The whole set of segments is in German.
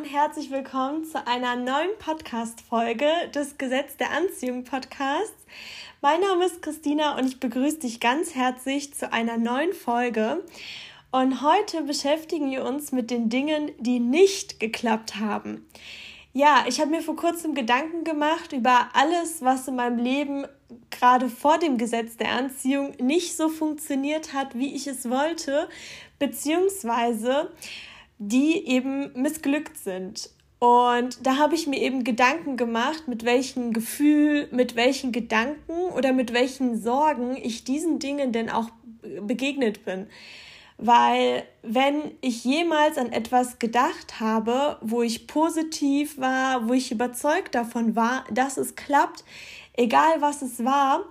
und herzlich willkommen zu einer neuen Podcast-Folge des Gesetz der Anziehung Podcasts. Mein Name ist Christina und ich begrüße dich ganz herzlich zu einer neuen Folge. Und heute beschäftigen wir uns mit den Dingen, die nicht geklappt haben. Ja, ich habe mir vor kurzem Gedanken gemacht über alles, was in meinem Leben gerade vor dem Gesetz der Anziehung nicht so funktioniert hat, wie ich es wollte, beziehungsweise die eben missglückt sind. Und da habe ich mir eben Gedanken gemacht, mit welchem Gefühl, mit welchen Gedanken oder mit welchen Sorgen ich diesen Dingen denn auch begegnet bin. Weil wenn ich jemals an etwas gedacht habe, wo ich positiv war, wo ich überzeugt davon war, dass es klappt, egal was es war,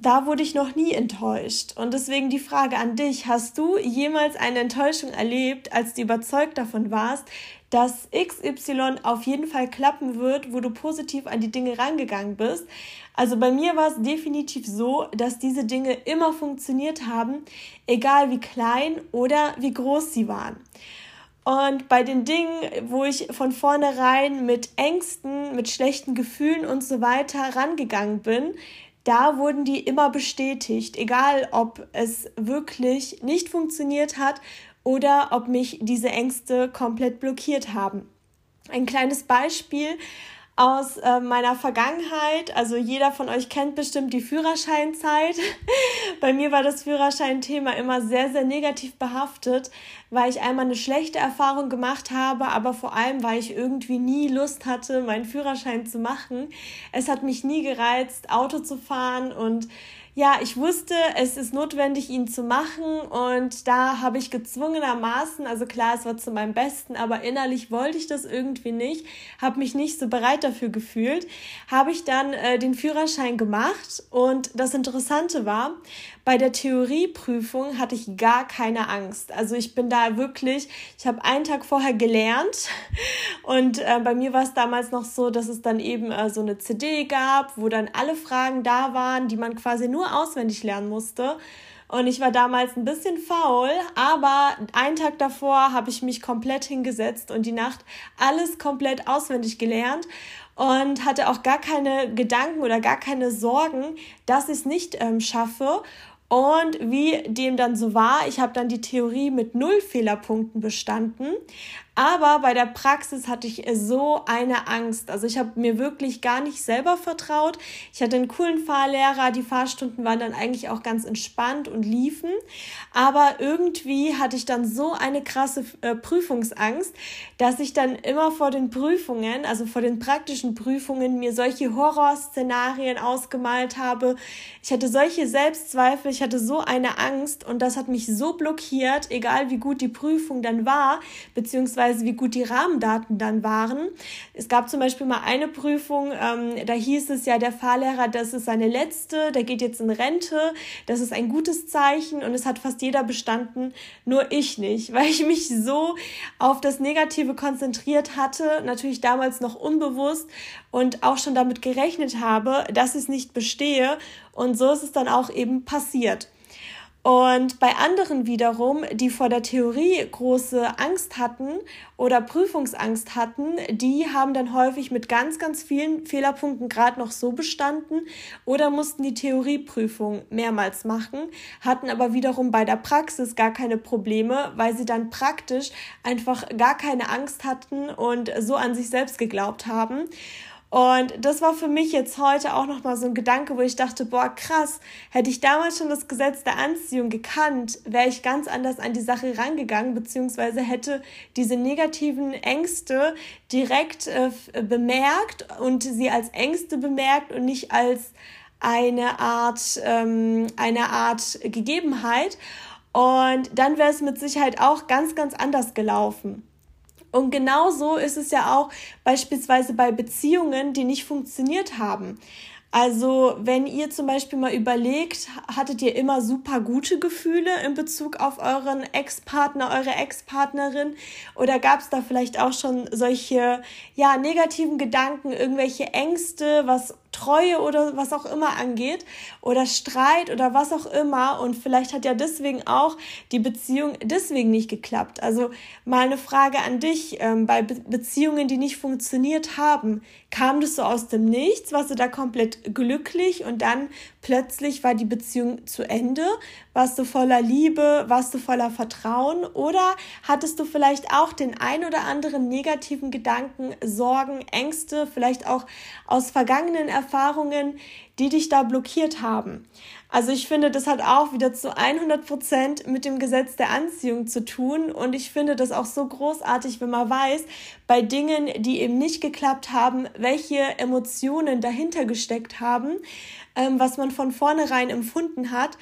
da wurde ich noch nie enttäuscht. Und deswegen die Frage an dich, hast du jemals eine Enttäuschung erlebt, als du überzeugt davon warst, dass XY auf jeden Fall klappen wird, wo du positiv an die Dinge rangegangen bist? Also bei mir war es definitiv so, dass diese Dinge immer funktioniert haben, egal wie klein oder wie groß sie waren. Und bei den Dingen, wo ich von vornherein mit Ängsten, mit schlechten Gefühlen und so weiter rangegangen bin, da wurden die immer bestätigt, egal ob es wirklich nicht funktioniert hat oder ob mich diese Ängste komplett blockiert haben. Ein kleines Beispiel aus äh, meiner Vergangenheit. Also jeder von euch kennt bestimmt die Führerscheinzeit. Bei mir war das Führerscheinthema immer sehr, sehr negativ behaftet, weil ich einmal eine schlechte Erfahrung gemacht habe, aber vor allem, weil ich irgendwie nie Lust hatte, meinen Führerschein zu machen. Es hat mich nie gereizt, Auto zu fahren und ja, ich wusste, es ist notwendig, ihn zu machen und da habe ich gezwungenermaßen, also klar, es war zu meinem Besten, aber innerlich wollte ich das irgendwie nicht, habe mich nicht so bereit dafür gefühlt, habe ich dann äh, den Führerschein gemacht und das Interessante war, bei der Theorieprüfung hatte ich gar keine Angst. Also ich bin da wirklich, ich habe einen Tag vorher gelernt und äh, bei mir war es damals noch so, dass es dann eben äh, so eine CD gab, wo dann alle Fragen da waren, die man quasi nur auswendig lernen musste. Und ich war damals ein bisschen faul, aber einen Tag davor habe ich mich komplett hingesetzt und die Nacht alles komplett auswendig gelernt und hatte auch gar keine Gedanken oder gar keine Sorgen, dass ich es nicht ähm, schaffe. Und wie dem dann so war, ich habe dann die Theorie mit null Fehlerpunkten bestanden. Aber bei der Praxis hatte ich so eine Angst. Also ich habe mir wirklich gar nicht selber vertraut. Ich hatte einen coolen Fahrlehrer. Die Fahrstunden waren dann eigentlich auch ganz entspannt und liefen. Aber irgendwie hatte ich dann so eine krasse äh, Prüfungsangst, dass ich dann immer vor den Prüfungen, also vor den praktischen Prüfungen, mir solche Horrorszenarien ausgemalt habe. Ich hatte solche Selbstzweifel. Ich hatte so eine Angst und das hat mich so blockiert, egal wie gut die Prüfung dann war, beziehungsweise beziehungsweise wie gut die Rahmendaten dann waren. Es gab zum Beispiel mal eine Prüfung, ähm, da hieß es ja, der Fahrlehrer, das ist seine letzte, der geht jetzt in Rente, das ist ein gutes Zeichen und es hat fast jeder bestanden, nur ich nicht, weil ich mich so auf das Negative konzentriert hatte, natürlich damals noch unbewusst und auch schon damit gerechnet habe, dass ich es nicht bestehe und so ist es dann auch eben passiert. Und bei anderen wiederum, die vor der Theorie große Angst hatten oder Prüfungsangst hatten, die haben dann häufig mit ganz, ganz vielen Fehlerpunkten gerade noch so bestanden oder mussten die Theorieprüfung mehrmals machen, hatten aber wiederum bei der Praxis gar keine Probleme, weil sie dann praktisch einfach gar keine Angst hatten und so an sich selbst geglaubt haben. Und das war für mich jetzt heute auch nochmal so ein Gedanke, wo ich dachte, boah, krass, hätte ich damals schon das Gesetz der Anziehung gekannt, wäre ich ganz anders an die Sache rangegangen, beziehungsweise hätte diese negativen Ängste direkt äh, bemerkt und sie als Ängste bemerkt und nicht als eine Art, ähm, eine Art Gegebenheit. Und dann wäre es mit Sicherheit auch ganz, ganz anders gelaufen. Und genauso ist es ja auch beispielsweise bei Beziehungen, die nicht funktioniert haben. Also, wenn ihr zum Beispiel mal überlegt, hattet ihr immer super gute Gefühle in Bezug auf euren Ex-Partner, eure Ex-Partnerin? Oder gab es da vielleicht auch schon solche, ja, negativen Gedanken, irgendwelche Ängste, was Treue oder was auch immer angeht oder Streit oder was auch immer und vielleicht hat ja deswegen auch die Beziehung deswegen nicht geklappt. Also mal eine Frage an dich ähm, bei Be Beziehungen, die nicht funktioniert haben. Kam das so aus dem Nichts? Warst du da komplett glücklich und dann plötzlich war die Beziehung zu Ende? Warst du voller Liebe? Warst du voller Vertrauen? Oder hattest du vielleicht auch den ein oder anderen negativen Gedanken, Sorgen, Ängste, vielleicht auch aus vergangenen Erfahrungen, die dich da blockiert haben? Also ich finde, das hat auch wieder zu 100 Prozent mit dem Gesetz der Anziehung zu tun. Und ich finde das auch so großartig, wenn man weiß, bei Dingen, die eben nicht geklappt haben, welche Emotionen dahinter gesteckt haben, ähm, was man von vornherein empfunden hat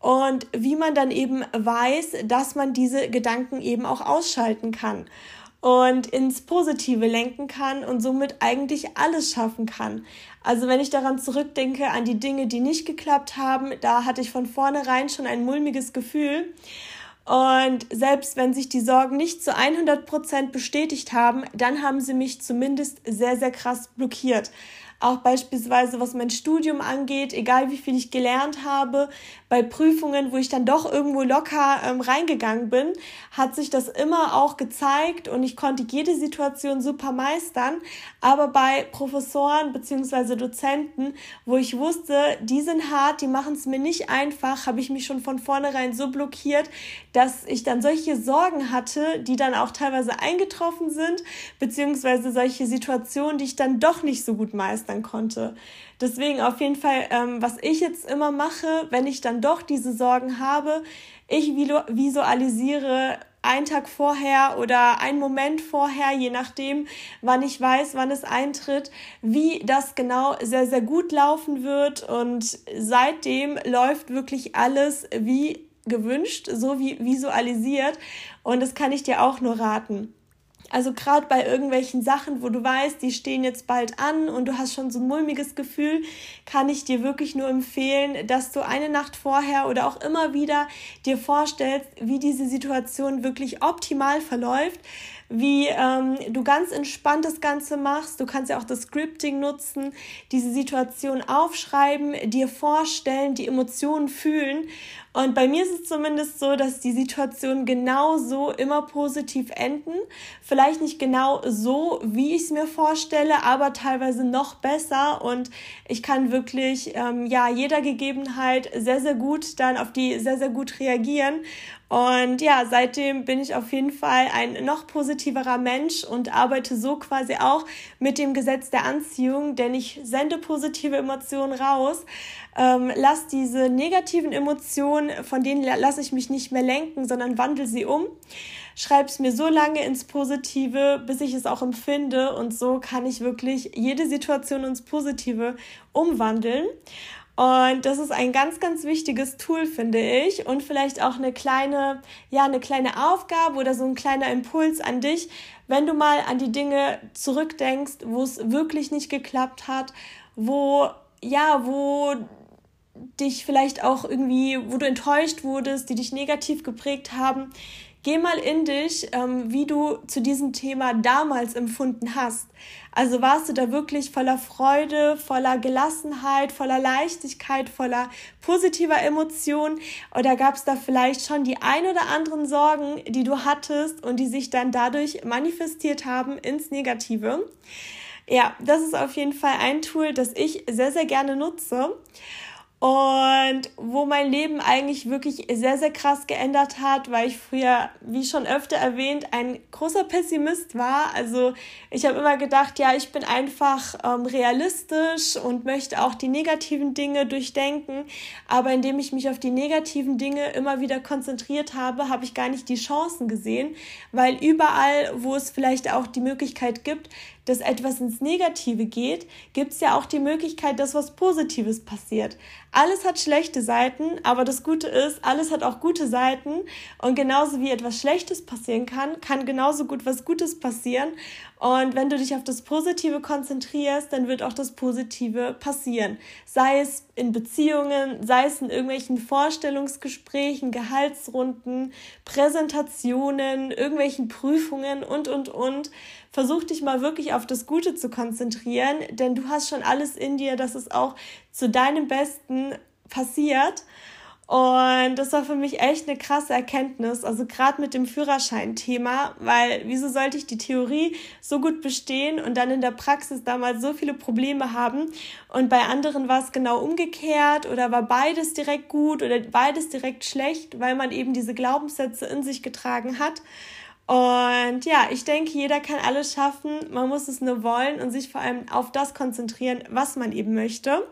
und wie man dann eben weiß, dass man diese Gedanken eben auch ausschalten kann und ins Positive lenken kann und somit eigentlich alles schaffen kann. Also wenn ich daran zurückdenke, an die Dinge, die nicht geklappt haben, da hatte ich von vornherein schon ein mulmiges Gefühl. Und selbst wenn sich die Sorgen nicht zu 100 Prozent bestätigt haben, dann haben sie mich zumindest sehr, sehr krass blockiert. Auch beispielsweise, was mein Studium angeht, egal wie viel ich gelernt habe, bei Prüfungen, wo ich dann doch irgendwo locker ähm, reingegangen bin, hat sich das immer auch gezeigt und ich konnte jede Situation super meistern. Aber bei Professoren beziehungsweise Dozenten, wo ich wusste, die sind hart, die machen es mir nicht einfach, habe ich mich schon von vornherein so blockiert, dass ich dann solche Sorgen hatte, die dann auch teilweise eingetroffen sind, beziehungsweise solche Situationen, die ich dann doch nicht so gut meistern begeistern konnte. Deswegen auf jeden Fall, ähm, was ich jetzt immer mache, wenn ich dann doch diese Sorgen habe, ich visualisiere einen Tag vorher oder einen Moment vorher, je nachdem, wann ich weiß, wann es eintritt, wie das genau sehr, sehr gut laufen wird. Und seitdem läuft wirklich alles wie gewünscht, so wie visualisiert. Und das kann ich dir auch nur raten. Also gerade bei irgendwelchen Sachen, wo du weißt, die stehen jetzt bald an und du hast schon so ein mulmiges Gefühl, kann ich dir wirklich nur empfehlen, dass du eine Nacht vorher oder auch immer wieder dir vorstellst, wie diese Situation wirklich optimal verläuft, wie ähm, du ganz entspannt das Ganze machst. Du kannst ja auch das Scripting nutzen, diese Situation aufschreiben, dir vorstellen, die Emotionen fühlen. Und bei mir ist es zumindest so, dass die Situationen genau so immer positiv enden. Vielleicht nicht genau so, wie ich es mir vorstelle, aber teilweise noch besser. Und ich kann wirklich, ähm, ja, jeder Gegebenheit sehr, sehr gut dann auf die sehr, sehr gut reagieren. Und ja, seitdem bin ich auf jeden Fall ein noch positiverer Mensch und arbeite so quasi auch mit dem Gesetz der Anziehung, denn ich sende positive Emotionen raus. Ähm, lass diese negativen Emotionen, von denen lasse ich mich nicht mehr lenken, sondern wandle sie um. Schreib es mir so lange ins Positive, bis ich es auch empfinde. Und so kann ich wirklich jede Situation ins Positive umwandeln. Und das ist ein ganz, ganz wichtiges Tool, finde ich. Und vielleicht auch eine kleine, ja, eine kleine Aufgabe oder so ein kleiner Impuls an dich, wenn du mal an die Dinge zurückdenkst, wo es wirklich nicht geklappt hat, wo, ja, wo dich vielleicht auch irgendwie, wo du enttäuscht wurdest, die dich negativ geprägt haben. Geh mal in dich, ähm, wie du zu diesem Thema damals empfunden hast. Also warst du da wirklich voller Freude, voller Gelassenheit, voller Leichtigkeit, voller positiver Emotionen oder gab es da vielleicht schon die ein oder anderen Sorgen, die du hattest und die sich dann dadurch manifestiert haben ins Negative? Ja, das ist auf jeden Fall ein Tool, das ich sehr, sehr gerne nutze und wo mein Leben eigentlich wirklich sehr, sehr krass geändert hat, weil ich früher, wie schon öfter erwähnt, ein großer Pessimist war. Also ich habe immer gedacht, ja, ich bin einfach ähm, realistisch und möchte auch die negativen Dinge durchdenken. Aber indem ich mich auf die negativen Dinge immer wieder konzentriert habe, habe ich gar nicht die Chancen gesehen, weil überall, wo es vielleicht auch die Möglichkeit gibt, dass etwas ins Negative geht, gibt es ja auch die Möglichkeit, dass was Positives passiert. Alles hat schlechte Seiten, aber das Gute ist, alles hat auch gute Seiten. Und genauso wie etwas Schlechtes passieren kann, kann genauso gut was Gutes passieren. Und wenn du dich auf das Positive konzentrierst, dann wird auch das Positive passieren. Sei es in Beziehungen, sei es in irgendwelchen Vorstellungsgesprächen, Gehaltsrunden, Präsentationen, irgendwelchen Prüfungen und, und, und. Versuch dich mal wirklich auf das Gute zu konzentrieren, denn du hast schon alles in dir, dass es auch zu deinem Besten passiert. Und das war für mich echt eine krasse Erkenntnis, also gerade mit dem Führerschein-Thema, weil wieso sollte ich die Theorie so gut bestehen und dann in der Praxis damals so viele Probleme haben und bei anderen war es genau umgekehrt oder war beides direkt gut oder beides direkt schlecht, weil man eben diese Glaubenssätze in sich getragen hat. Und ja, ich denke, jeder kann alles schaffen, man muss es nur wollen und sich vor allem auf das konzentrieren, was man eben möchte.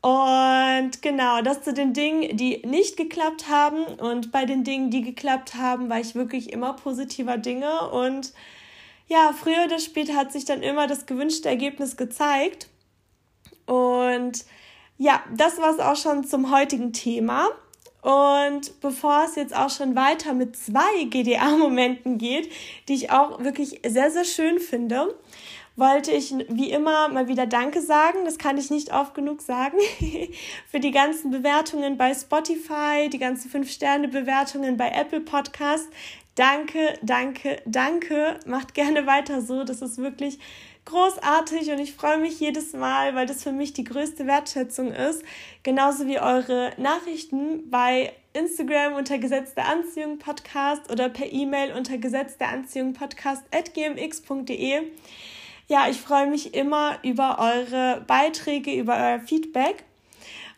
Und genau, das zu den Dingen, die nicht geklappt haben. Und bei den Dingen, die geklappt haben, war ich wirklich immer positiver Dinge. Und ja, früher oder später hat sich dann immer das gewünschte Ergebnis gezeigt. Und ja, das war es auch schon zum heutigen Thema. Und bevor es jetzt auch schon weiter mit zwei GDA-Momenten geht, die ich auch wirklich sehr, sehr schön finde, wollte ich wie immer mal wieder Danke sagen. Das kann ich nicht oft genug sagen. Für die ganzen Bewertungen bei Spotify, die ganzen 5-Sterne-Bewertungen bei Apple Podcast. Danke, danke, danke. Macht gerne weiter so. Das ist wirklich großartig und ich freue mich jedes Mal, weil das für mich die größte Wertschätzung ist. Genauso wie eure Nachrichten bei Instagram unter Gesetz der Anziehung Podcast oder per E-Mail unter Gesetz der Anziehung Podcast at gmx.de. Ja, ich freue mich immer über eure Beiträge, über euer Feedback.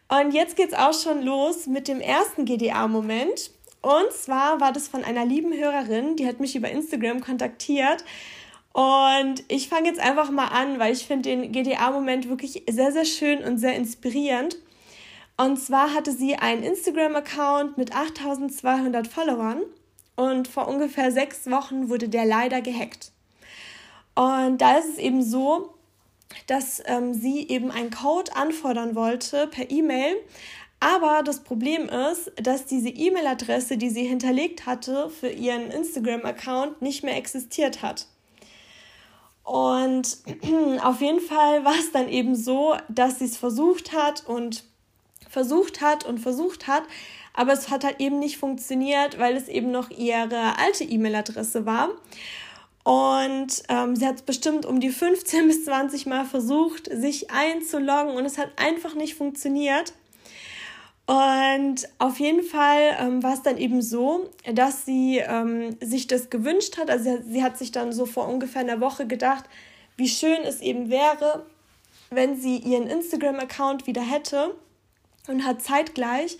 Und jetzt geht's auch schon los mit dem ersten GDA-Moment. Und zwar war das von einer lieben Hörerin, die hat mich über Instagram kontaktiert. Und ich fange jetzt einfach mal an, weil ich finde den GDA-Moment wirklich sehr, sehr schön und sehr inspirierend. Und zwar hatte sie einen Instagram-Account mit 8200 Followern und vor ungefähr sechs Wochen wurde der leider gehackt. Und da ist es eben so, dass ähm, sie eben einen Code anfordern wollte per E-Mail. Aber das Problem ist, dass diese E-Mail-Adresse, die sie hinterlegt hatte für ihren Instagram-Account, nicht mehr existiert hat. Und auf jeden Fall war es dann eben so, dass sie es versucht hat und versucht hat und versucht hat, aber es hat halt eben nicht funktioniert, weil es eben noch ihre alte E-Mail-Adresse war. Und ähm, sie hat es bestimmt um die 15 bis 20 Mal versucht, sich einzuloggen und es hat einfach nicht funktioniert. Und auf jeden Fall ähm, war es dann eben so, dass sie ähm, sich das gewünscht hat. Also sie, sie hat sich dann so vor ungefähr einer Woche gedacht, wie schön es eben wäre, wenn sie ihren Instagram-Account wieder hätte und hat zeitgleich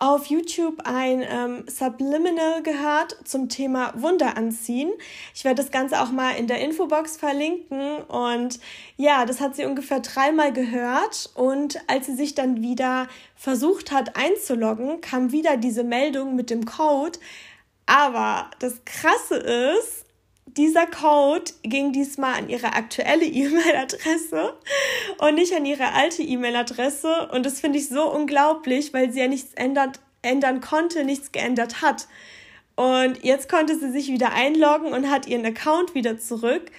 auf YouTube ein ähm, Subliminal gehört zum Thema Wunder anziehen. Ich werde das Ganze auch mal in der Infobox verlinken. Und ja, das hat sie ungefähr dreimal gehört. Und als sie sich dann wieder versucht hat einzuloggen, kam wieder diese Meldung mit dem Code. Aber das Krasse ist, dieser Code ging diesmal an ihre aktuelle E-Mail-Adresse und nicht an ihre alte E-Mail-Adresse. Und das finde ich so unglaublich, weil sie ja nichts ändert, ändern konnte, nichts geändert hat. Und jetzt konnte sie sich wieder einloggen und hat ihren Account wieder zurück.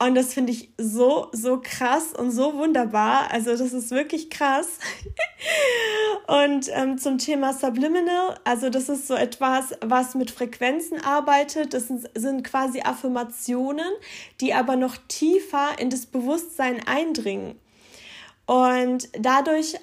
Und das finde ich so, so krass und so wunderbar. Also das ist wirklich krass. und ähm, zum Thema Subliminal, also das ist so etwas, was mit Frequenzen arbeitet. Das sind, sind quasi Affirmationen, die aber noch tiefer in das Bewusstsein eindringen. Und dadurch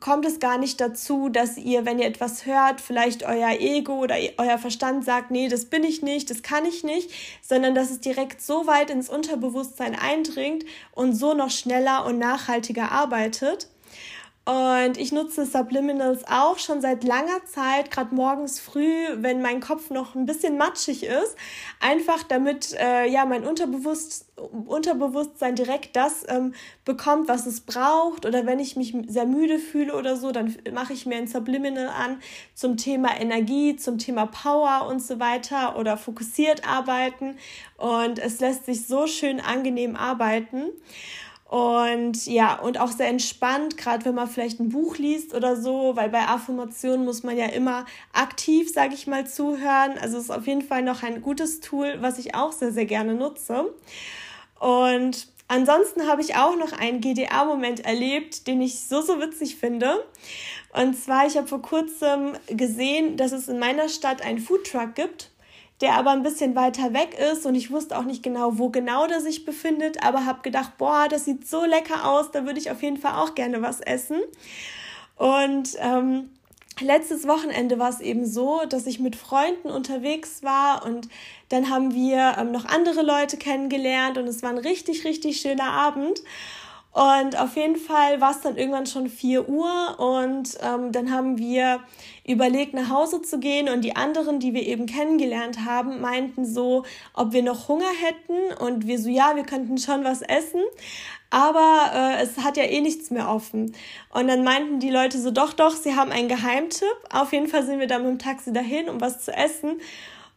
kommt es gar nicht dazu, dass ihr, wenn ihr etwas hört, vielleicht euer Ego oder euer Verstand sagt, nee, das bin ich nicht, das kann ich nicht, sondern dass es direkt so weit ins Unterbewusstsein eindringt und so noch schneller und nachhaltiger arbeitet. Und ich nutze Subliminals auch schon seit langer Zeit, gerade morgens früh, wenn mein Kopf noch ein bisschen matschig ist, einfach damit äh, ja mein Unterbewusst Unterbewusstsein direkt das ähm, bekommt, was es braucht. Oder wenn ich mich sehr müde fühle oder so, dann mache ich mir ein Subliminal an zum Thema Energie, zum Thema Power und so weiter oder fokussiert arbeiten. Und es lässt sich so schön angenehm arbeiten. Und ja, und auch sehr entspannt, gerade wenn man vielleicht ein Buch liest oder so, weil bei Affirmationen muss man ja immer aktiv, sage ich mal, zuhören. Also es ist auf jeden Fall noch ein gutes Tool, was ich auch sehr, sehr gerne nutze. Und ansonsten habe ich auch noch einen GDA-Moment erlebt, den ich so, so witzig finde. Und zwar, ich habe vor kurzem gesehen, dass es in meiner Stadt einen Foodtruck gibt der aber ein bisschen weiter weg ist und ich wusste auch nicht genau, wo genau der sich befindet, aber habe gedacht, boah, das sieht so lecker aus, da würde ich auf jeden Fall auch gerne was essen. Und ähm, letztes Wochenende war es eben so, dass ich mit Freunden unterwegs war und dann haben wir ähm, noch andere Leute kennengelernt und es war ein richtig, richtig schöner Abend. Und auf jeden Fall war es dann irgendwann schon 4 Uhr und ähm, dann haben wir überlegt, nach Hause zu gehen und die anderen, die wir eben kennengelernt haben, meinten so, ob wir noch Hunger hätten und wir so, ja, wir könnten schon was essen, aber äh, es hat ja eh nichts mehr offen. Und dann meinten die Leute so, doch, doch, sie haben einen Geheimtipp. Auf jeden Fall sind wir dann mit dem Taxi dahin, um was zu essen.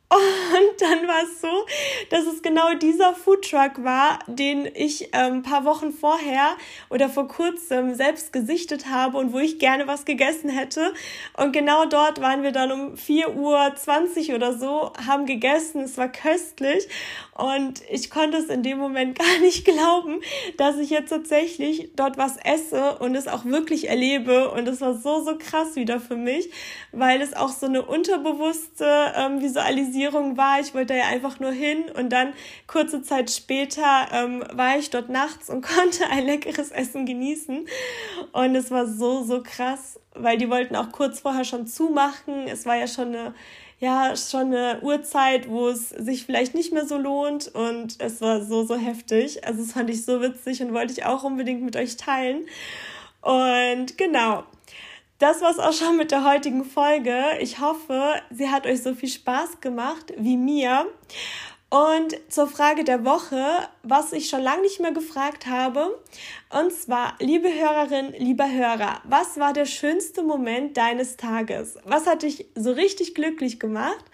Und dann war es so, dass es genau dieser Foodtruck war, den ich ein ähm, paar Wochen vorher oder vor kurzem selbst gesichtet habe und wo ich gerne was gegessen hätte. Und genau dort waren wir dann um 4.20 Uhr oder so, haben gegessen. Es war köstlich. Und ich konnte es in dem Moment gar nicht glauben, dass ich jetzt tatsächlich dort was esse und es auch wirklich erlebe. Und es war so, so krass wieder für mich, weil es auch so eine unterbewusste ähm, Visualisierung war. Ich wollte ja einfach nur hin und dann kurze Zeit später ähm, war ich dort nachts und konnte ein leckeres Essen genießen. Und es war so, so krass, weil die wollten auch kurz vorher schon zumachen. Es war ja schon eine ja schon eine Uhrzeit, wo es sich vielleicht nicht mehr so lohnt und es war so, so heftig. Also das fand ich so witzig und wollte ich auch unbedingt mit euch teilen. Und genau, das war's auch schon mit der heutigen Folge. Ich hoffe, sie hat euch so viel Spaß gemacht wie mir. Und zur Frage der Woche, was ich schon lange nicht mehr gefragt habe. Und zwar, liebe Hörerin, lieber Hörer, was war der schönste Moment deines Tages? Was hat dich so richtig glücklich gemacht?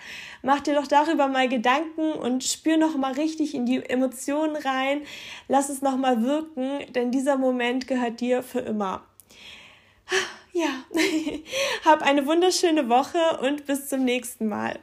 Mach dir doch darüber mal Gedanken und spür noch mal richtig in die Emotionen rein. Lass es noch mal wirken, denn dieser Moment gehört dir für immer. Ja, hab eine wunderschöne Woche und bis zum nächsten Mal.